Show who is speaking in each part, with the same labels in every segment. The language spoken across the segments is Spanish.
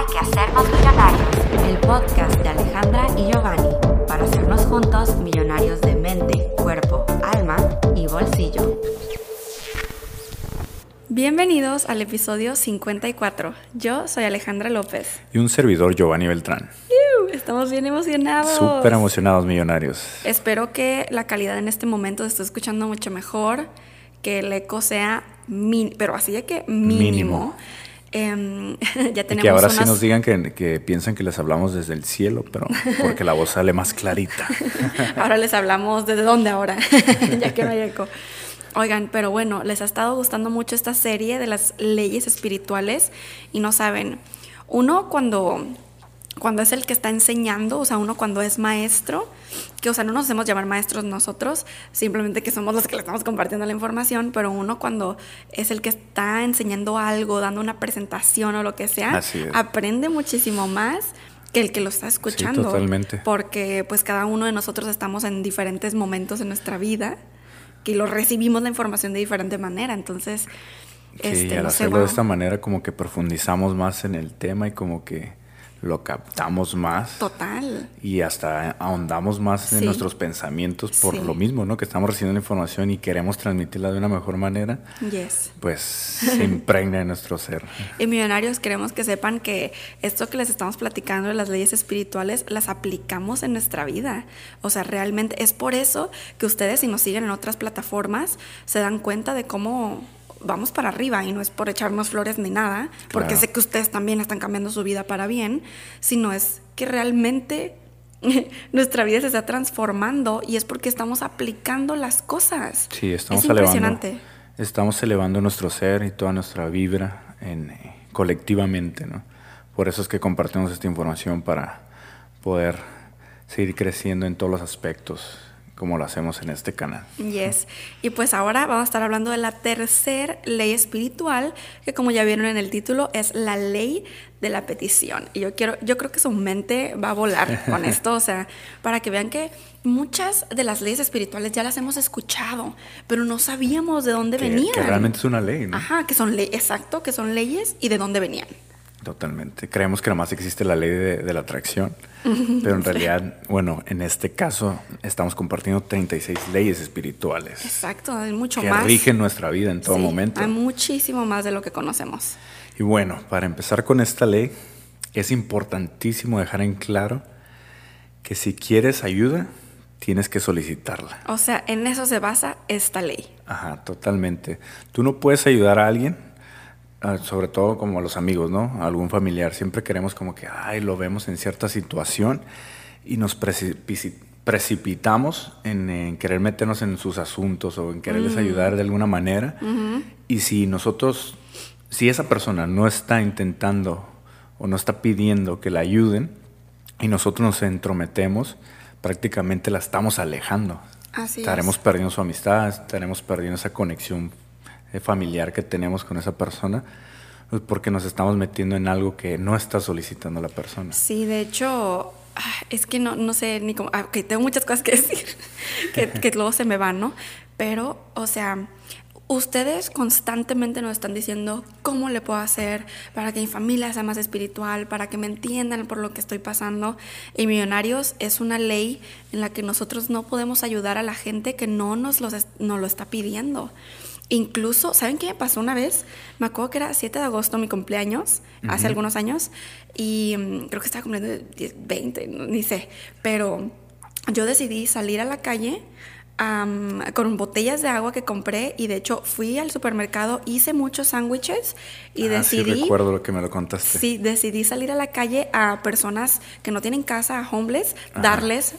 Speaker 1: Hay que hacernos millonarios, el podcast de Alejandra y Giovanni, para hacernos juntos millonarios de mente, cuerpo, alma y bolsillo.
Speaker 2: Bienvenidos al episodio 54. Yo soy Alejandra López.
Speaker 3: Y un servidor Giovanni Beltrán.
Speaker 2: Estamos bien emocionados.
Speaker 3: Súper emocionados, millonarios.
Speaker 2: Espero que la calidad en este momento se esté escuchando mucho mejor, que el eco sea, min- pero así de que mínimo.
Speaker 3: Mínimo.
Speaker 2: Em, ya
Speaker 3: Y
Speaker 2: tenemos
Speaker 3: que ahora
Speaker 2: unas...
Speaker 3: sí nos digan que, que piensan que les hablamos desde el cielo, pero porque la voz sale más clarita.
Speaker 2: Ahora les hablamos desde dónde ahora, ya que no hay eco. Oigan, pero bueno, les ha estado gustando mucho esta serie de las leyes espirituales y no saben, uno cuando, cuando es el que está enseñando, o sea, uno cuando es maestro, que o sea, no nos hacemos llamar maestros nosotros, simplemente que somos los que le estamos compartiendo la información, pero uno cuando es el que está enseñando algo, dando una presentación o lo que sea, aprende muchísimo más que el que lo está escuchando.
Speaker 3: totalmente.
Speaker 2: Porque pues cada uno de nosotros estamos en diferentes momentos en nuestra vida que lo recibimos la información de diferente manera. Entonces,
Speaker 3: Sí,
Speaker 2: este,
Speaker 3: al
Speaker 2: no sé,
Speaker 3: hacerlo
Speaker 2: bueno,
Speaker 3: de esta manera como que profundizamos más en el tema y como que lo captamos más.
Speaker 2: total.
Speaker 3: Y hasta ahondamos más en nuestros pensamientos por
Speaker 2: Sí.
Speaker 3: lo mismo, ¿no? Que estamos recibiendo la información y queremos transmitirla de una mejor manera,
Speaker 2: Yes.
Speaker 3: pues se impregna en nuestro ser.
Speaker 2: Y millonarios queremos que sepan que esto que les estamos platicando de las leyes espirituales las aplicamos en nuestra vida. O sea, realmente es por eso que ustedes si nos siguen en otras plataformas se dan cuenta de cómo vamos para arriba y no es por echarnos flores ni nada, porque sé que ustedes también están cambiando su vida para bien, sino es que realmente nuestra vida se está transformando y es porque estamos aplicando las cosas.
Speaker 3: Sí, estamos
Speaker 2: es
Speaker 3: elevando. Estamos elevando nuestro ser y toda nuestra vibra en, eh, colectivamente, ¿no? Por eso es que compartimos esta información para poder seguir creciendo en todos los aspectos, como lo hacemos en este canal.
Speaker 2: Yes. Y pues ahora vamos a estar hablando de la tercer ley espiritual, que como ya vieron en el título, es la ley de la petición. Y yo quiero, yo creo que su mente va a volar con esto, o sea, para que vean que muchas de las leyes espirituales ya las hemos escuchado, pero no sabíamos de dónde
Speaker 3: Que,
Speaker 2: venían.
Speaker 3: que realmente es una ley, ¿no?
Speaker 2: Ajá, que son leyes, exacto, que son leyes y de dónde venían.
Speaker 3: Totalmente. Creemos que nada más existe la ley de, de la atracción, pero en realidad, bueno, en este caso estamos compartiendo 36 leyes espirituales
Speaker 2: Exacto, hay mucho
Speaker 3: que
Speaker 2: más.
Speaker 3: rigen nuestra vida en todo
Speaker 2: Sí,
Speaker 3: momento.
Speaker 2: Hay muchísimo más de lo que conocemos.
Speaker 3: Y bueno, para empezar con esta ley, es importantísimo dejar en claro que si quieres ayuda, tienes que solicitarla.
Speaker 2: O sea, en eso se basa esta ley.
Speaker 3: Ajá, totalmente. Tú no puedes ayudar a alguien, sobre todo como a los amigos, ¿no? A algún familiar. Siempre queremos como que, ay, lo vemos en cierta situación y nos precipitamos en, en querer meternos en sus asuntos o en quererles ayudar de alguna manera. Y si nosotros, si esa persona no está intentando o no está pidiendo que la ayuden y nosotros nos entrometemos, prácticamente la estamos alejando.
Speaker 2: Así
Speaker 3: Estaremos
Speaker 2: es.
Speaker 3: perdiendo su amistad, estaremos perdiendo esa conexión familiar que tenemos con esa persona, pues, porque nos estamos metiendo en algo que no está solicitando la persona.
Speaker 2: Sí, de hecho, ah, es que no, no sé ni cómo. ah, ok, tengo muchas cosas que decir que, que luego se me van, ¿no? Pero, o sea, ustedes constantemente nos están diciendo cómo le puedo hacer para que mi familia sea más espiritual, para que me entiendan por lo que estoy pasando. Y Millonarios es una ley en la que nosotros no podemos ayudar a la gente que no nos, los nos lo está pidiendo. Incluso, ¿saben qué me pasó una vez? Me acuerdo que era 7 de agosto mi cumpleaños, hace algunos años, y mm, creo que estaba cumpliendo 10, 20, no- ni sé, pero yo decidí salir a la calle am, con botellas de agua que compré y de hecho fui al supermercado, hice muchos sándwiches y
Speaker 3: Ah, sí,
Speaker 2: decidí...
Speaker 3: recuerdo lo que me lo contaste.
Speaker 2: Sí, decidí salir a la calle a personas que no tienen casa, a homeless,
Speaker 3: Ajá.
Speaker 2: darles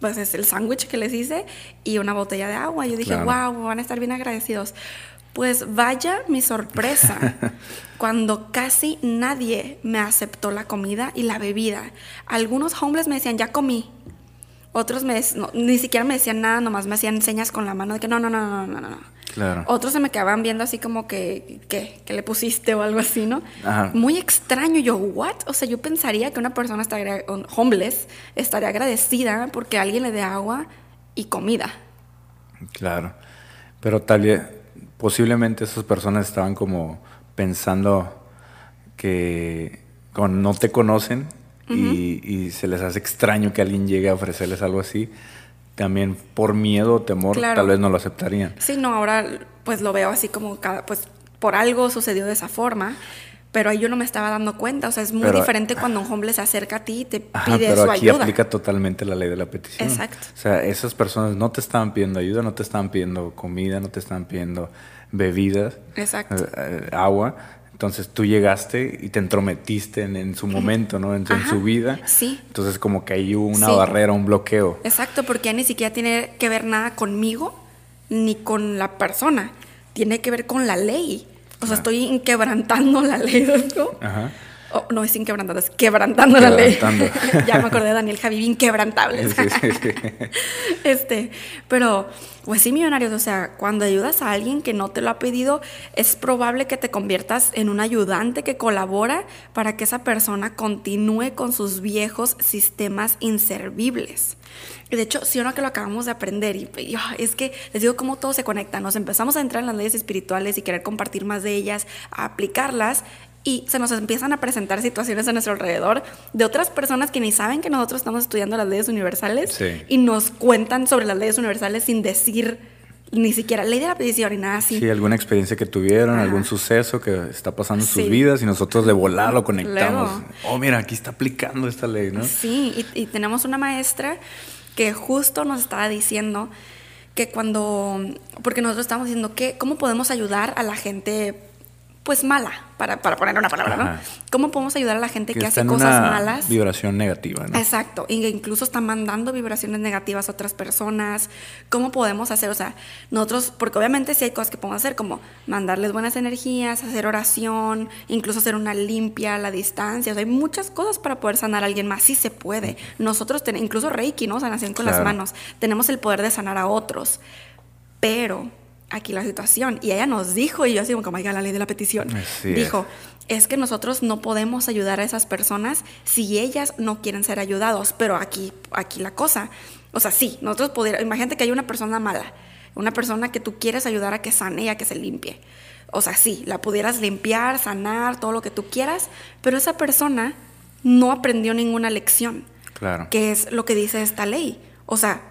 Speaker 2: pues es el sándwich que les hice y una botella de agua. Yo dije,
Speaker 3: Claro.
Speaker 2: wow, van a estar bien agradecidos. Pues vaya mi sorpresa cuando casi nadie me aceptó la comida y la bebida. Algunos homeless me decían, ya comí. Otros me, no, ni siquiera me decían nada, nomás me hacían señas con la mano de que no, no, no, no, no, no, no.
Speaker 3: Claro.
Speaker 2: Otros se me quedaban viendo así como que, ¿qué? ¿Qué le pusiste o algo así, no?
Speaker 3: Ajá.
Speaker 2: Muy extraño. Yo, ¿what? O sea, yo pensaría que una persona estaría, homeless estaría agradecida porque alguien le dé agua y comida.
Speaker 3: Claro. Pero tal vez, posiblemente esas personas estaban como pensando que cuando no te conocen y, y se les hace extraño que alguien llegue a ofrecerles algo así, también por miedo o temor
Speaker 2: Claro.
Speaker 3: tal vez no lo aceptarían.
Speaker 2: Sí, no, ahora pues lo veo así como cada, pues por algo sucedió de esa forma, pero ahí yo no me estaba dando cuenta, o sea, es muy
Speaker 3: Pero-
Speaker 2: diferente cuando un homeless se acerca a ti y te
Speaker 3: Ajá,
Speaker 2: pide
Speaker 3: pero
Speaker 2: su
Speaker 3: aquí
Speaker 2: ayuda.
Speaker 3: aplica totalmente la ley de la petición.
Speaker 2: Exacto.
Speaker 3: O sea, esas personas no te estaban pidiendo ayuda, no te estaban pidiendo comida, no te estaban pidiendo bebidas,
Speaker 2: Exacto.
Speaker 3: eh, eh, agua. Entonces tú llegaste y te entrometiste en, en su momento, ¿no? En, su vida.
Speaker 2: sí.
Speaker 3: Entonces como que hay una
Speaker 2: Sí.
Speaker 3: barrera, un bloqueo.
Speaker 2: Exacto, porque ya ni siquiera tiene que ver nada conmigo ni con la persona, tiene que ver con la ley. O sea,
Speaker 3: Ah.
Speaker 2: estoy inquebrantando la ley, ¿no?
Speaker 3: Ajá.
Speaker 2: Oh, no es inquebrantando, es quebrantando, la ley. Ya me acordé de Daniel Javi, inquebrantable.
Speaker 3: Sí, sí, sí.
Speaker 2: Este, pero, pues sí, millonarios, o sea, cuando ayudas a alguien que no te lo ha pedido, es probable que te conviertas en un ayudante que colabora para que esa persona continúe con sus viejos sistemas inservibles. Y de hecho, sí o no que lo acabamos de aprender, y, y, ah, es que les digo cómo todo se conecta, nos empezamos a entrar en las leyes espirituales y querer compartir más de ellas, a aplicarlas, y se nos empiezan a presentar situaciones a nuestro alrededor de otras personas que ni saben que nosotros estamos estudiando las leyes universales
Speaker 3: Sí.
Speaker 2: y nos cuentan sobre las leyes universales sin decir ni siquiera ley de la petición ni nada así.
Speaker 3: Sí, alguna experiencia que tuvieron,
Speaker 2: Ajá.
Speaker 3: algún suceso que está pasando en sus vidas y nosotros de volar lo conectamos.
Speaker 2: Luego.
Speaker 3: Oh, mira, aquí está aplicando esta ley, ¿no?
Speaker 2: Sí, y, y tenemos una maestra que justo nos estaba diciendo que cuando, porque nosotros estamos diciendo que, ¿cómo podemos ayudar a la gente, pues mala, para, para poner una palabra,
Speaker 3: Ajá.
Speaker 2: ¿no? ¿Cómo podemos ayudar a la gente que, hace cosas
Speaker 3: una
Speaker 2: malas?
Speaker 3: vibración negativa, ¿no?
Speaker 2: Exacto, incluso está mandando vibraciones negativas a otras personas. ¿Cómo podemos hacer? O sea, nosotros, porque obviamente sí hay cosas que podemos hacer, como mandarles buenas energías, hacer oración, incluso hacer una limpia a la distancia. O sea, hay muchas cosas para poder sanar a alguien más. Sí se puede. Nosotros, ten- incluso Reiki, ¿no? Sanación con las manos. Tenemos el poder de sanar a otros. Pero aquí la situación, y ella nos dijo, y yo así como, oiga, la ley de la petición,
Speaker 3: Así es.
Speaker 2: dijo, es que nosotros no podemos ayudar a esas personas si ellas no quieren ser ayudados. Pero aquí, aquí la cosa, o sea, sí, nosotros pudiéramos, imagínate que hay una persona mala, una persona que tú quieres ayudar a que sane y a que se limpie. O sea, sí, la pudieras limpiar, sanar, todo lo que tú quieras, pero esa persona no aprendió ninguna lección
Speaker 3: Claro.
Speaker 2: que es lo que dice esta ley. O sea,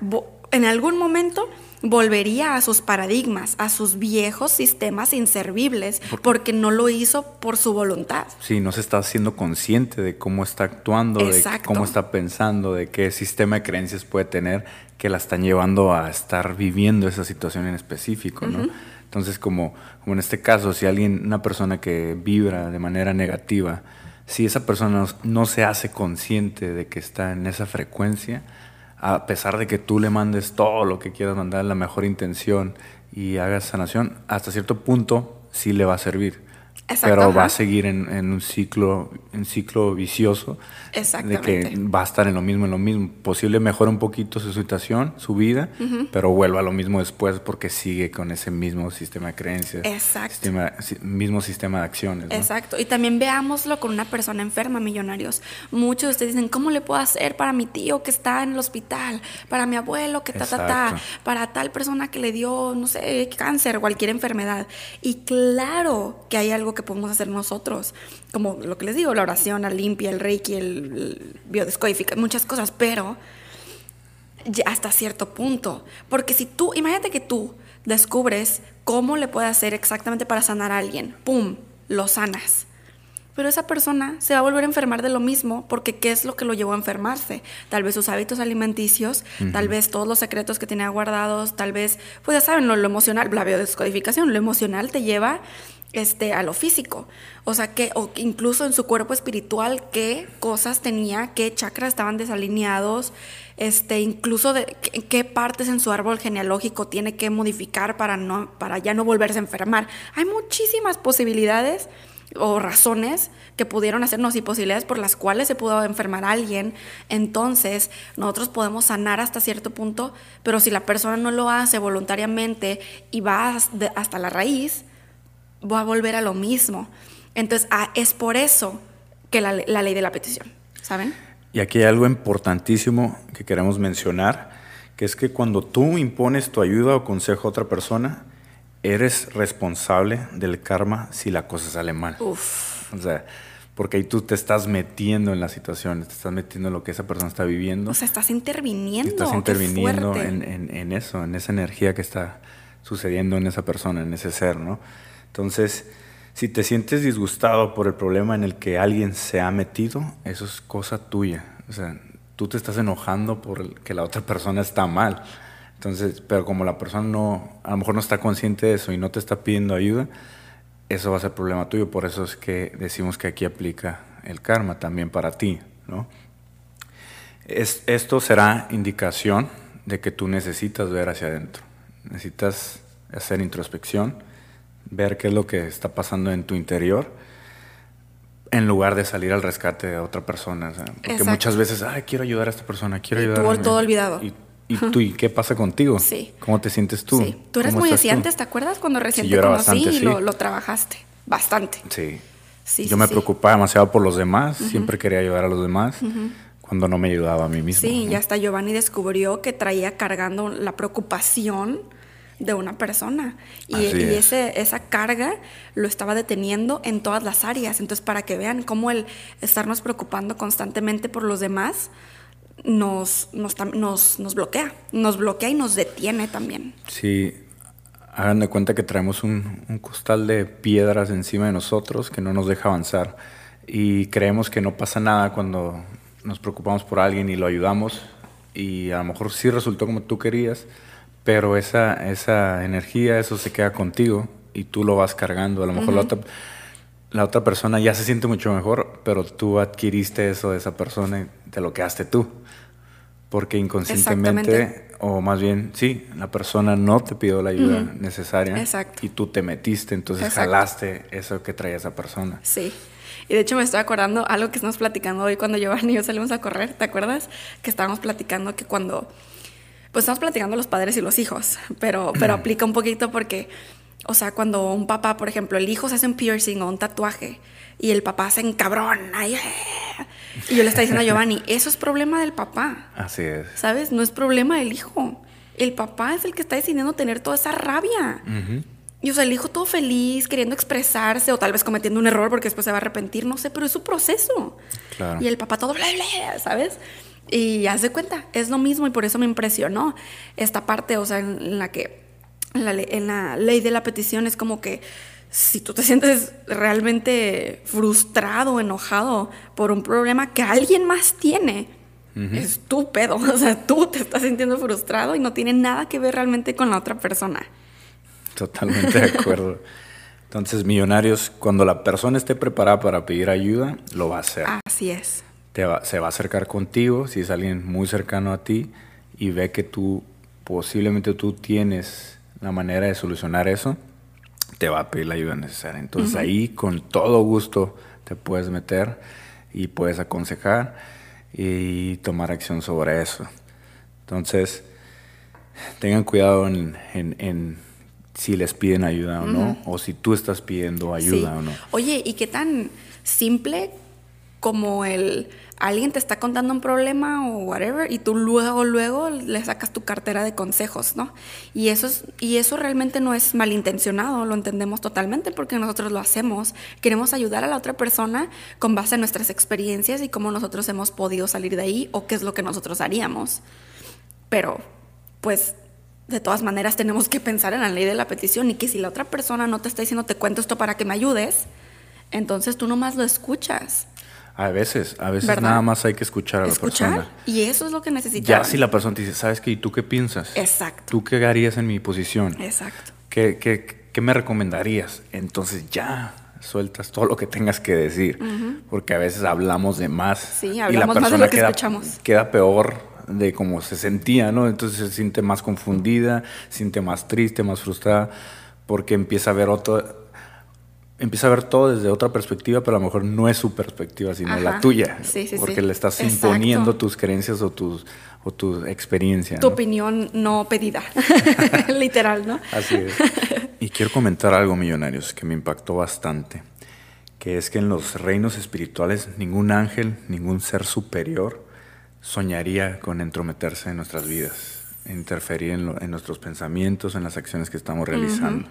Speaker 2: en algún momento volvería a sus paradigmas, a sus viejos sistemas inservibles, porque no lo hizo por su voluntad.
Speaker 3: Sí, no se está haciendo consciente de cómo está actuando, de
Speaker 2: Exacto.
Speaker 3: cómo está pensando, de qué sistema de creencias puede tener que la están llevando a estar viviendo esa situación en específico, ¿no? Entonces, como, como en este caso, si alguien, una persona que vibra de manera negativa, si esa persona no, no se hace consciente de que está en esa frecuencia, a pesar de que tú le mandes todo lo que quieras mandar, la mejor intención y hagas sanación, hasta cierto punto sí le va a servir.
Speaker 2: Exacto,
Speaker 3: pero va
Speaker 2: ajá.
Speaker 3: a seguir en, en un ciclo, un ciclo vicioso de que va a estar en lo mismo, en lo mismo. Posible mejora un poquito su situación, su vida, pero vuelva a lo mismo después porque sigue con ese mismo sistema de creencias,
Speaker 2: Exacto.
Speaker 3: sistema- si- mismo sistema de acciones. ¿no?
Speaker 2: Exacto. Y también veámoslo con una persona enferma, millonarios. Muchos de ustedes dicen, ¿cómo le puedo hacer para mi tío que está en el hospital? Para mi abuelo que ta, ta, ta. Para tal persona que le dio, no sé, cáncer, cualquier enfermedad. Y claro que hay algo que podemos hacer nosotros. Como lo que les digo, la oración, la limpia, el reiki, el, el biodescodifica, muchas cosas. Pero hasta cierto punto. Porque si tú, imagínate que tú descubres cómo le puedes hacer exactamente para sanar a alguien, ¡pum!, lo sanas. Pero esa persona se va a volver a enfermar de lo mismo porque ¿qué es lo que lo llevó a enfermarse? Tal vez sus hábitos alimenticios, tal vez todos los secretos que tenía guardados, tal vez, pues ya saben, lo, lo emocional, la biodescodificación, lo emocional te lleva este, a lo físico. O sea, que o incluso en su cuerpo espiritual, qué cosas tenía, qué chakras estaban desalineados, este, incluso de qué, partes en su árbol genealógico tiene que modificar para, no, para ya no volverse a enfermar. Hay muchísimas posibilidades o razones que pudieron hacernos y posibilidades por las cuales se pudo enfermar a alguien, entonces nosotros podemos sanar hasta cierto punto, pero si la persona no lo hace voluntariamente y va hasta la raíz, va a volver a lo mismo. Entonces, ah, es por eso que la, la ley de la petición, ¿saben?
Speaker 3: Y aquí hay algo importantísimo que queremos mencionar, que es que cuando tú impones tu ayuda o consejo a otra persona, eres responsable del karma si la cosa sale mal.
Speaker 2: Uf.
Speaker 3: O sea, porque ahí tú te estás metiendo en la situación, te estás metiendo en lo que esa persona está viviendo.
Speaker 2: O sea, estás interviniendo.
Speaker 3: Estás interviniendo en, en, eso, en esa energía que está sucediendo en esa persona, en ese ser, ¿no? Entonces, si te sientes disgustado por el problema en el que alguien se ha metido, eso es cosa tuya. O sea, tú te estás enojando por que la otra persona está mal. Entonces, pero como la persona no, a lo mejor no está consciente de eso y no te está pidiendo ayuda, eso va a ser problema tuyo. Por eso es que decimos que aquí aplica el karma también para ti, ¿no? Es, esto será indicación de que tú necesitas ver hacia adentro. Necesitas hacer introspección, ver qué es lo que está pasando en tu interior, en lugar de salir al rescate de otra persona. porque muchas veces, ay, quiero ayudar a esta persona, quiero ayudar
Speaker 2: a... todo olvidado.
Speaker 3: ¿Y tú y qué pasa contigo? Sí. ¿Cómo te sientes tú? Sí.
Speaker 2: Tú eres muy así antes, ¿te acuerdas? Cuando recién te conocí y lo, lo, trabajaste bastante.
Speaker 3: Sí. sí yo me preocupaba demasiado por los demás, siempre quería ayudar a los demás. Cuando no me ayudaba a mí mismo.
Speaker 2: Sí, y hasta Giovanni descubrió que traía cargando la preocupación de una persona. Y, y ese, esa carga lo estaba deteniendo en todas las áreas. Entonces, para que vean cómo el estarnos preocupando constantemente por los demás nos, nos, nos, bloquea, nos bloquea y nos detiene también.
Speaker 3: Sí, hagan de cuenta que traemos un, un, costal de piedras encima de nosotros que no nos deja avanzar y creemos que no pasa nada cuando nos preocupamos por alguien y lo ayudamos y a lo mejor sí resultó como tú querías, pero esa, esa energía, eso se queda contigo y tú lo vas cargando. A lo mejor la, otra, la otra persona ya se siente mucho mejor, pero tú adquiriste eso de esa persona y te lo quedaste tú porque inconscientemente, o más bien, sí, la persona no te pidió la ayuda necesaria y tú te metiste, entonces jalaste eso que traía esa persona.
Speaker 2: Sí. Y de hecho me estoy acordando algo que estamos platicando hoy cuando Giovanni y yo salimos a correr, ¿te acuerdas? Que estábamos platicando que cuando, pues estamos platicando los padres y los hijos, pero, pero aplica un poquito porque, o sea, cuando un papá, por ejemplo, el hijo se hace un piercing o un tatuaje y el papá se encabrona y y yo le estaba diciendo a Giovanni, eso es problema del papá.
Speaker 3: Así es.
Speaker 2: ¿Sabes? No es problema del hijo. El papá es el que está decidiendo tener toda esa rabia. Y o sea, el hijo todo feliz, queriendo expresarse, o tal vez cometiendo un error porque después se va a arrepentir, no sé, pero es su proceso. Claro. Y el papá todo bla, bla, ¿sabes? Y haz de cuenta, es lo mismo y por eso me impresionó esta parte, o sea, en, la que en la ley de la petición es como que si tú te sientes realmente frustrado, enojado por un problema que alguien más tiene, es tu pedo. O sea, tú te estás sintiendo frustrado y no tiene nada que ver realmente con la otra persona.
Speaker 3: Totalmente de acuerdo. Entonces, millonarios, cuando la persona esté preparada para pedir ayuda, lo va a hacer.
Speaker 2: Así es.
Speaker 3: Se va a acercar contigo, si es alguien muy cercano a ti, y ve que tú, posiblemente tú tienes la manera de solucionar eso te va a pedir la ayuda necesaria. Entonces ahí con todo gusto te puedes meter y puedes aconsejar y tomar acción sobre eso. Entonces, tengan cuidado en, si les piden ayuda o no, o si tú estás pidiendo ayuda o no.
Speaker 2: Oye, ¿y qué tan simple como el alguien te está contando un problema o whatever y tú luego luego le sacas tu cartera de consejos, ¿no? Y eso es, y eso realmente no es malintencionado, lo entendemos totalmente porque nosotros lo hacemos. Queremos ayudar a la otra persona con base en nuestras experiencias y cómo nosotros hemos podido salir de ahí o qué es lo que nosotros haríamos. Pero pues de todas maneras tenemos que pensar en la ley de la petición y que si la otra persona no te está diciendo te cuento esto para que me ayudes, entonces tú nomás lo escuchas.
Speaker 3: A veces, a veces nada más hay que escuchar a la persona.
Speaker 2: Y eso es lo que necesitamos.
Speaker 3: Ya si la persona te dice, ¿sabes qué? ¿Y tú qué piensas?
Speaker 2: Exacto.
Speaker 3: ¿Tú qué harías en mi posición?
Speaker 2: Exacto.
Speaker 3: ¿Qué, qué, qué me recomendarías? Entonces ya sueltas todo lo que tengas que decir. Porque a veces hablamos de más.
Speaker 2: Sí, hablamos y la persona más de lo que
Speaker 3: queda,
Speaker 2: escuchamos.
Speaker 3: Queda peor de cómo se sentía, ¿no? Entonces se siente más confundida, siente más triste, más frustrada, porque empieza a ver otro, empieza a ver todo desde otra perspectiva, pero a lo mejor no es su perspectiva, sino la tuya.
Speaker 2: Sí, sí,
Speaker 3: porque le estás imponiendo tus creencias o, tus, o tu experiencia.
Speaker 2: Tu opinión no pedida, literal, ¿no?
Speaker 3: Así es. Y quiero comentar algo, millonarios, que me impactó bastante, que es que en los reinos espirituales ningún ángel, ningún ser superior soñaría con entrometerse en nuestras vidas, interferir en, nuestros pensamientos, en las acciones que estamos realizando.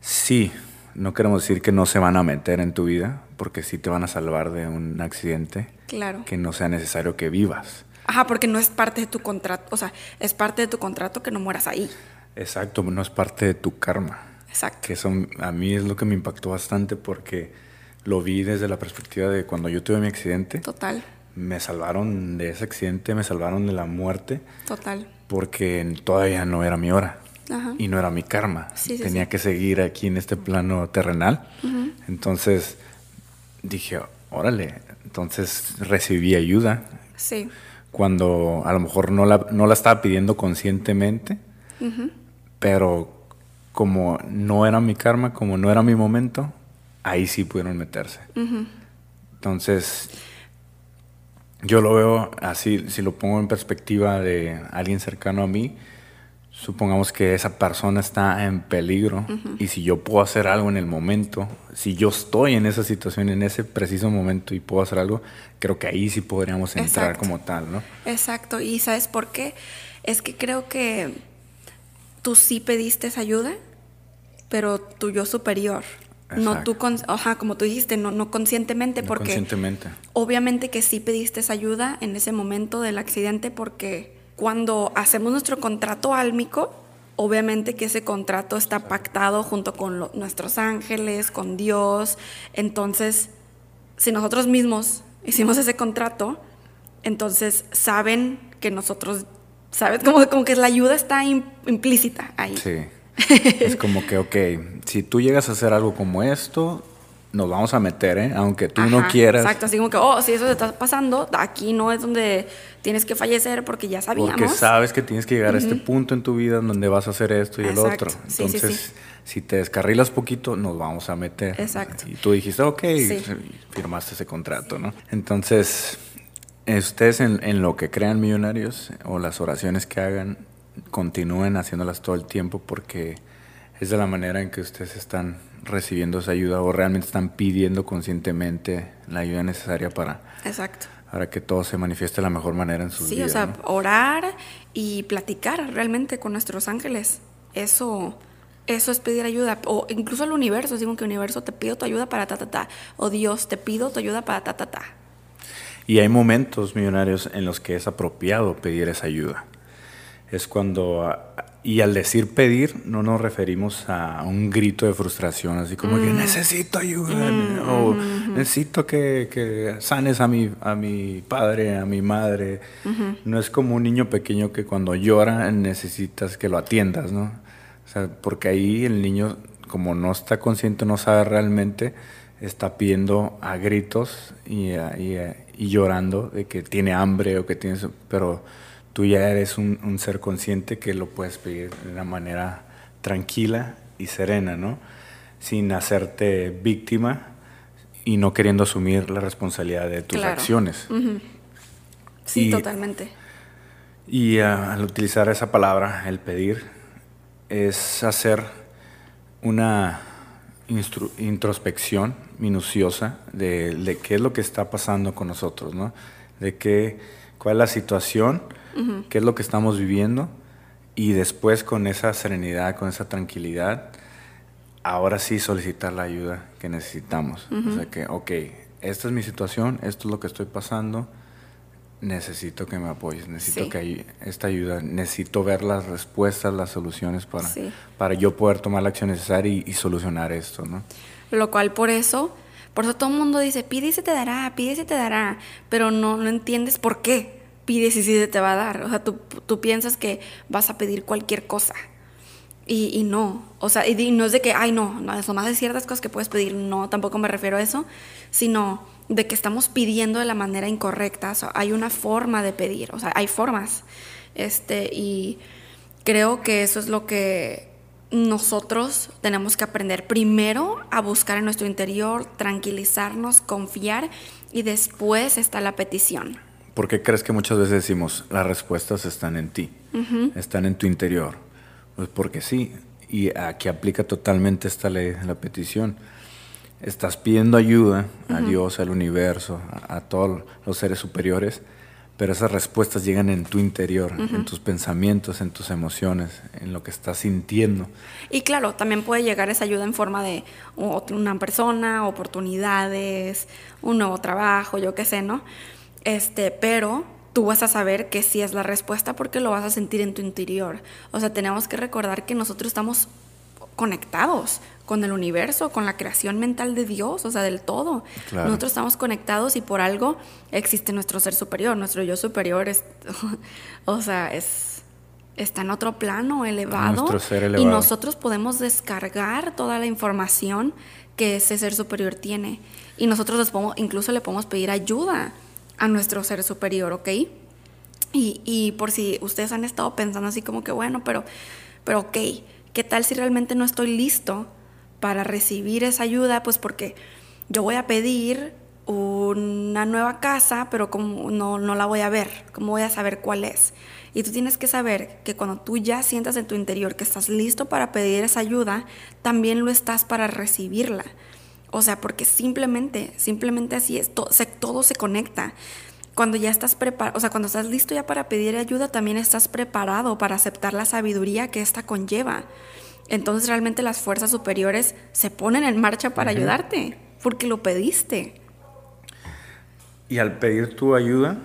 Speaker 3: Sí, No queremos decir que no se van a meter en tu vida, porque sí te van a salvar de un accidente.
Speaker 2: Claro.
Speaker 3: Que no sea necesario que vivas.
Speaker 2: Ajá, porque no es parte de tu contrato, o sea, es parte de tu contrato que no mueras ahí.
Speaker 3: Exacto, no es parte de tu karma.
Speaker 2: Exacto.
Speaker 3: Que eso a mí es lo que me impactó bastante porque lo vi desde la perspectiva de cuando yo tuve mi accidente.
Speaker 2: Total.
Speaker 3: Me salvaron de ese accidente, me salvaron de la muerte.
Speaker 2: Total.
Speaker 3: Porque todavía no era mi hora.
Speaker 2: Ajá.
Speaker 3: Y no era mi karma.
Speaker 2: Sí, sí,
Speaker 3: Tenía
Speaker 2: sí.
Speaker 3: que seguir aquí en este plano terrenal. Entonces dije, órale. Entonces recibí ayuda.
Speaker 2: Sí.
Speaker 3: Cuando a lo mejor no la, no la estaba pidiendo conscientemente, pero como no era mi karma, como no era mi momento, ahí sí pudieron meterse. Entonces, yo lo veo así, si lo pongo en perspectiva de alguien cercano a mí, supongamos que esa persona está en peligro y si yo puedo hacer algo en el momento, si yo estoy en esa situación, en ese preciso momento y puedo hacer algo, creo que ahí sí podríamos entrar
Speaker 2: Exacto.
Speaker 3: como tal, ¿no?
Speaker 2: Exacto. ¿Y sabes por qué? Es que creo que tú sí pediste esa ayuda, pero tu yo superior. No tú, con, como tú dijiste, no, no conscientemente,
Speaker 3: No
Speaker 2: porque
Speaker 3: Conscientemente.
Speaker 2: obviamente que sí pediste esa ayuda en ese momento del accidente, porque cuando hacemos nuestro contrato álmico, obviamente que ese contrato está pactado junto con lo- nuestros ángeles, con Dios. Entonces, si nosotros mismos hicimos ese contrato, entonces saben que nosotros, ¿sabes? Como, como que la ayuda está im- implícita ahí.
Speaker 3: Sí. es como que, ok, si tú llegas a hacer algo como esto, nos vamos a meter, ¿eh? Aunque tú no quieras.
Speaker 2: Exacto, así como que, oh, si eso te está pasando, aquí no es donde tienes que fallecer porque ya sabíamos.
Speaker 3: Porque sabes que tienes que llegar a este punto en tu vida en donde vas a hacer esto y
Speaker 2: Exacto.
Speaker 3: el otro.
Speaker 2: Sí, sí,
Speaker 3: Entonces,
Speaker 2: sí.
Speaker 3: si te descarrilas poquito, nos vamos a meter.
Speaker 2: Exacto.
Speaker 3: Y tú dijiste, ok, firmaste ese contrato, ¿no? Entonces, ustedes en, en lo que crean millonarios o las oraciones que hagan, continúen haciéndolas todo el tiempo porque es de la manera en que ustedes están recibiendo esa ayuda o realmente están pidiendo conscientemente la ayuda necesaria para,
Speaker 2: Exacto.
Speaker 3: Para que todo se manifieste de la mejor manera en sus
Speaker 2: Sí,
Speaker 3: vidas.
Speaker 2: o sea,
Speaker 3: ¿no?
Speaker 2: orar y platicar realmente con nuestros ángeles. Eso, eso es pedir ayuda. O incluso al universo, digo que universo te pido tu ayuda para ta, ta, ta. O Dios, te pido tu ayuda para ta, ta, ta.
Speaker 3: Y hay momentos millonarios en los que es apropiado pedir esa ayuda. Es cuando, ah, y al decir pedir, no nos referimos a un grito de frustración, así como que necesito ayuda, o necesito que, que sanes a mi, a mi padre, a mi madre. No es como un niño pequeño que cuando llora necesitas que lo atiendas, ¿no? O sea, porque ahí el niño, como no está consciente, no sabe realmente, está pidiendo a gritos y, a- y a- y llorando de que tiene hambre o que tiene... Pero tú ya eres un, un ser consciente que lo puedes pedir de una manera tranquila y serena, ¿no? Sin hacerte víctima y no queriendo asumir la responsabilidad de tus
Speaker 2: Claro.
Speaker 3: acciones.
Speaker 2: Sí,
Speaker 3: Y-
Speaker 2: totalmente.
Speaker 3: Y ah, al utilizar esa palabra, el pedir, es hacer una introspección minuciosa de, de qué es lo que está pasando con nosotros, ¿no? De qué, cuál es la situación, qué es lo que estamos viviendo y después con esa serenidad, con esa tranquilidad, ahora sí solicitar la ayuda que necesitamos. O sea que, ok, esta es mi situación, esto es lo que estoy pasando, necesito que me apoyes, necesito
Speaker 2: Sí.
Speaker 3: que hay esta ayuda, necesito ver las respuestas, las soluciones para,
Speaker 2: Sí.
Speaker 3: para yo poder tomar la acción necesaria y, y solucionar esto, ¿no?
Speaker 2: Lo cual por eso, por eso todo el mundo dice, pide y se te dará, pide y se te dará, pero no, no entiendes por qué pides y sí se te va a dar. O sea, tú, tú piensas que vas a pedir cualquier cosa. Y, y no, o sea, y, no es de que, ay, no, no, son más de ciertas cosas que puedes pedir, no, tampoco me refiero a eso, sino de que estamos pidiendo de la manera incorrecta, o sea, hay una forma de pedir, o sea, hay formas, este, y creo que eso es lo que nosotros tenemos que aprender primero a buscar en nuestro interior, tranquilizarnos, confiar, y después está la petición.
Speaker 3: ¿Por qué crees que muchas veces decimos las respuestas están en ti, están en tu interior? Pues porque sí, y aquí aplica totalmente esta ley la petición. Estás pidiendo ayuda a Dios, al universo, a, a todos los seres superiores, pero esas respuestas llegan en tu interior, en tus pensamientos, en tus emociones, en lo que estás sintiendo.
Speaker 2: Y claro, también puede llegar esa ayuda en forma de una persona, oportunidades, un nuevo trabajo, yo qué sé, ¿no? Este, pero tú vas a saber que sí es la respuesta porque lo vas a sentir en tu interior. O sea, tenemos que recordar que nosotros estamos conectados con el universo, con la creación mental de Dios, o sea, del todo. Nosotros estamos conectados y por algo existe nuestro ser superior, nuestro yo superior es, o sea, es, está en otro plano elevado, elevado. Y nosotros podemos descargar toda la información que ese ser superior tiene. Y nosotros incluso le podemos pedir ayuda a nuestro ser superior, ¿ok? Y, y por si ustedes han estado pensando así como que, bueno, pero, pero ok, ¿qué tal si realmente no estoy listo? para recibir esa ayuda, pues porque yo voy a pedir una nueva casa, pero como no, no la voy a ver, ¿cómo voy a saber cuál es? Y tú tienes que saber que cuando tú ya sientas en tu interior que estás listo para pedir esa ayuda, también lo estás para recibirla. O sea, porque simplemente, simplemente así es, todo se, todo se conecta. Cuando ya estás preparado, o sea, cuando estás listo ya para pedir ayuda, también estás preparado para aceptar la sabiduría que esta conlleva entonces realmente las fuerzas superiores se ponen en marcha para ayudarte, porque lo pediste.
Speaker 3: Y al pedir tu ayuda,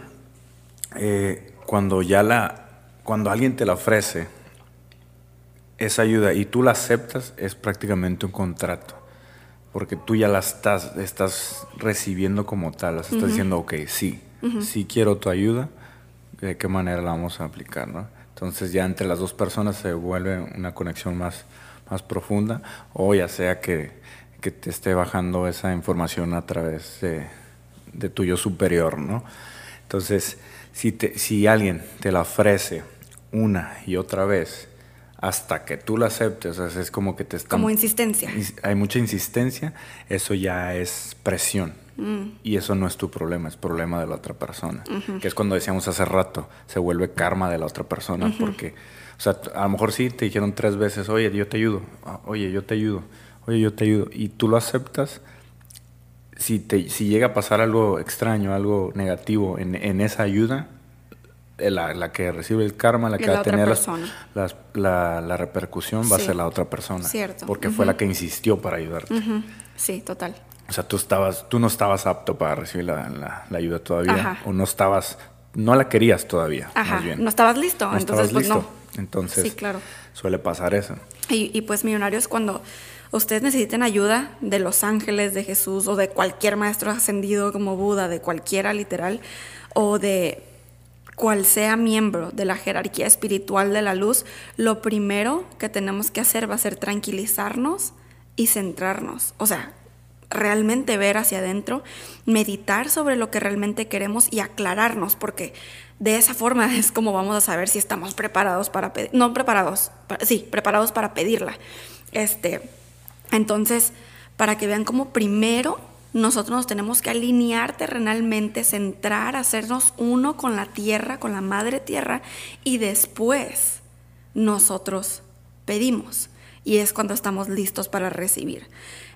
Speaker 3: eh, cuando ya la, cuando alguien te la ofrece, esa ayuda y tú la aceptas, es prácticamente un contrato. Porque tú ya la estás, estás recibiendo como tal, estás diciendo, ok, sí, sí quiero tu ayuda, ¿de qué manera la vamos a aplicar? ¿no? Entonces ya entre las dos personas se vuelve una conexión más, más profunda o ya sea que, te esté bajando esa información a través de, de tu yo superior, ¿no? Entonces, si, te, si alguien te la ofrece una y otra vez hasta que tú la aceptes, es como que te está...
Speaker 2: Como insistencia.
Speaker 3: Hay mucha insistencia, eso ya es presión. Mm. Y eso no es tu problema, es problema de la otra persona. Que es cuando decíamos hace rato, se vuelve karma de la otra persona. Porque, o sea, a lo mejor sí te dijeron tres veces, oye, yo te ayudo, ah, oye, yo te ayudo, oye, yo te ayudo. Y tú lo aceptas. Si, te, si llega a pasar algo extraño, algo negativo en, en esa ayuda, la, la, que recibe el karma, la que va a tener la, la, repercusión va a ser la otra persona.
Speaker 2: Cierto.
Speaker 3: Porque fue la que insistió para ayudarte.
Speaker 2: Sí, total.
Speaker 3: O sea, tú, estabas, tú no estabas apto para recibir la, ayuda todavía. O no estabas, no la querías todavía.
Speaker 2: Ajá. No estabas listo. entonces, pues no.
Speaker 3: Entonces,
Speaker 2: sí, claro.
Speaker 3: suele pasar eso.
Speaker 2: Y, y pues, millonarios, cuando ustedes necesiten ayuda de los ángeles, de Jesús o de cualquier maestro ascendido como Buda, de cualquiera literal, o de cual sea miembro de la jerarquía espiritual de la luz, lo primero que tenemos que hacer va a ser tranquilizarnos y centrarnos. O sea, realmente ver hacia adentro, meditar sobre lo que realmente queremos y aclararnos, porque de esa forma es como vamos a saber si estamos preparados para pedir, no preparados, sí, preparados para pedirla. Este, entonces, para que vean cómo primero nosotros nos tenemos que alinear terrenalmente, centrar, hacernos uno con la tierra, con la madre tierra, y después nosotros pedimos. Y es cuando estamos listos para recibir.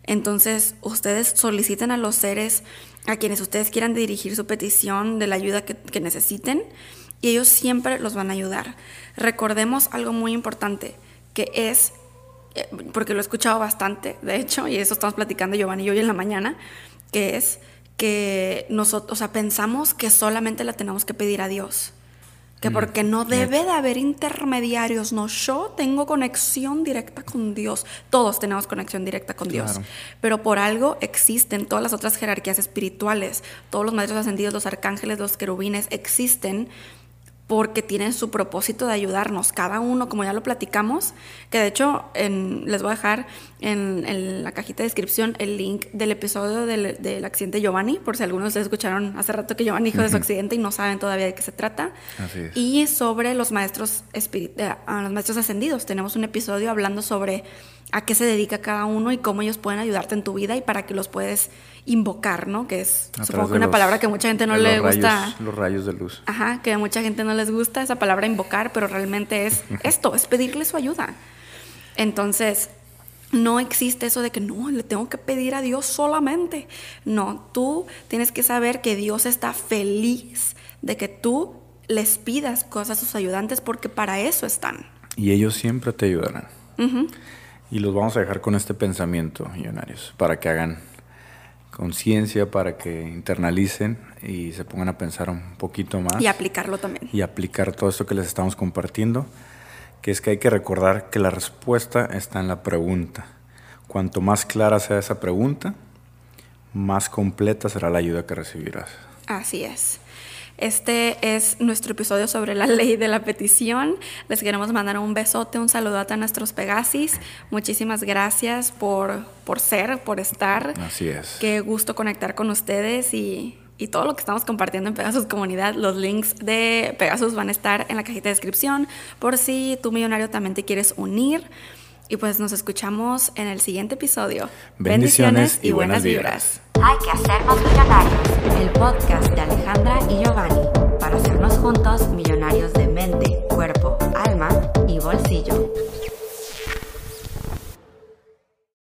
Speaker 2: Entonces, ustedes soliciten a los seres a quienes ustedes quieran dirigir su petición de la ayuda que, necesiten y ellos siempre los van a ayudar. Recordemos algo muy importante, que es, porque lo he escuchado bastante, de hecho, y eso estamos platicando Giovanni y yo hoy en la mañana, que es que nosotros, o sea, pensamos que solamente la tenemos que pedir a Dios que mm, porque no debe de haber intermediarios, no, yo tengo conexión directa con Dios, todos tenemos conexión directa con Dios, pero por algo existen todas las otras jerarquías espirituales, todos los maestros ascendidos, los arcángeles, los querubines existen porque tienen su propósito de ayudarnos, cada uno, como ya lo platicamos, que de hecho les voy a dejar en, la cajita de descripción el link del episodio del, accidente Giovanni, por si algunos de ustedes escucharon hace rato que Giovanni dijo de su accidente y no saben todavía de qué se trata. Y sobre los maestros, eh, los maestros ascendidos, tenemos un episodio hablando sobre a qué se dedica cada uno y cómo ellos pueden ayudarte en tu vida y para qué los puedes invocar, ¿no? Que es, supongo que una palabra que mucha gente no le gusta.
Speaker 3: Los rayos de luz.
Speaker 2: Ajá, que a mucha gente no les gusta esa palabra invocar, pero realmente es esto, es pedirle su ayuda. Entonces, no existe eso de que no, le tengo que pedir a Dios solamente. No, tú tienes que saber que Dios está feliz de que tú les pidas cosas a sus ayudantes porque para eso están.
Speaker 3: Y ellos siempre te ayudarán. Y los vamos a dejar con este pensamiento, millonarios, para que hagan conciencia, para que internalicen y se pongan a pensar un poquito más.
Speaker 2: Y aplicarlo también.
Speaker 3: Y aplicar todo esto que les estamos compartiendo, que es que hay que recordar que la respuesta está en la pregunta. Cuanto más clara sea esa pregunta, más completa será la ayuda que recibirás.
Speaker 2: Así es. Este es nuestro episodio sobre la ley de la petición. Les queremos mandar un besote, un saludote a nuestros Pegasis. Muchísimas gracias por, por ser, por estar.
Speaker 3: Así es.
Speaker 2: Qué gusto conectar con ustedes y, y todo lo que estamos compartiendo en Pegasus Comunidad. Los links de Pegasus van a estar en la cajita de descripción por si tu millonario también te quieres unir. Y pues nos escuchamos en el siguiente episodio.
Speaker 3: Bendiciones, y buenas vibras.
Speaker 1: Hay que hacernos millonarios. El podcast de Alejandra y Giovanni para hacernos juntos millonarios de mente, cuerpo, alma y bolsillo.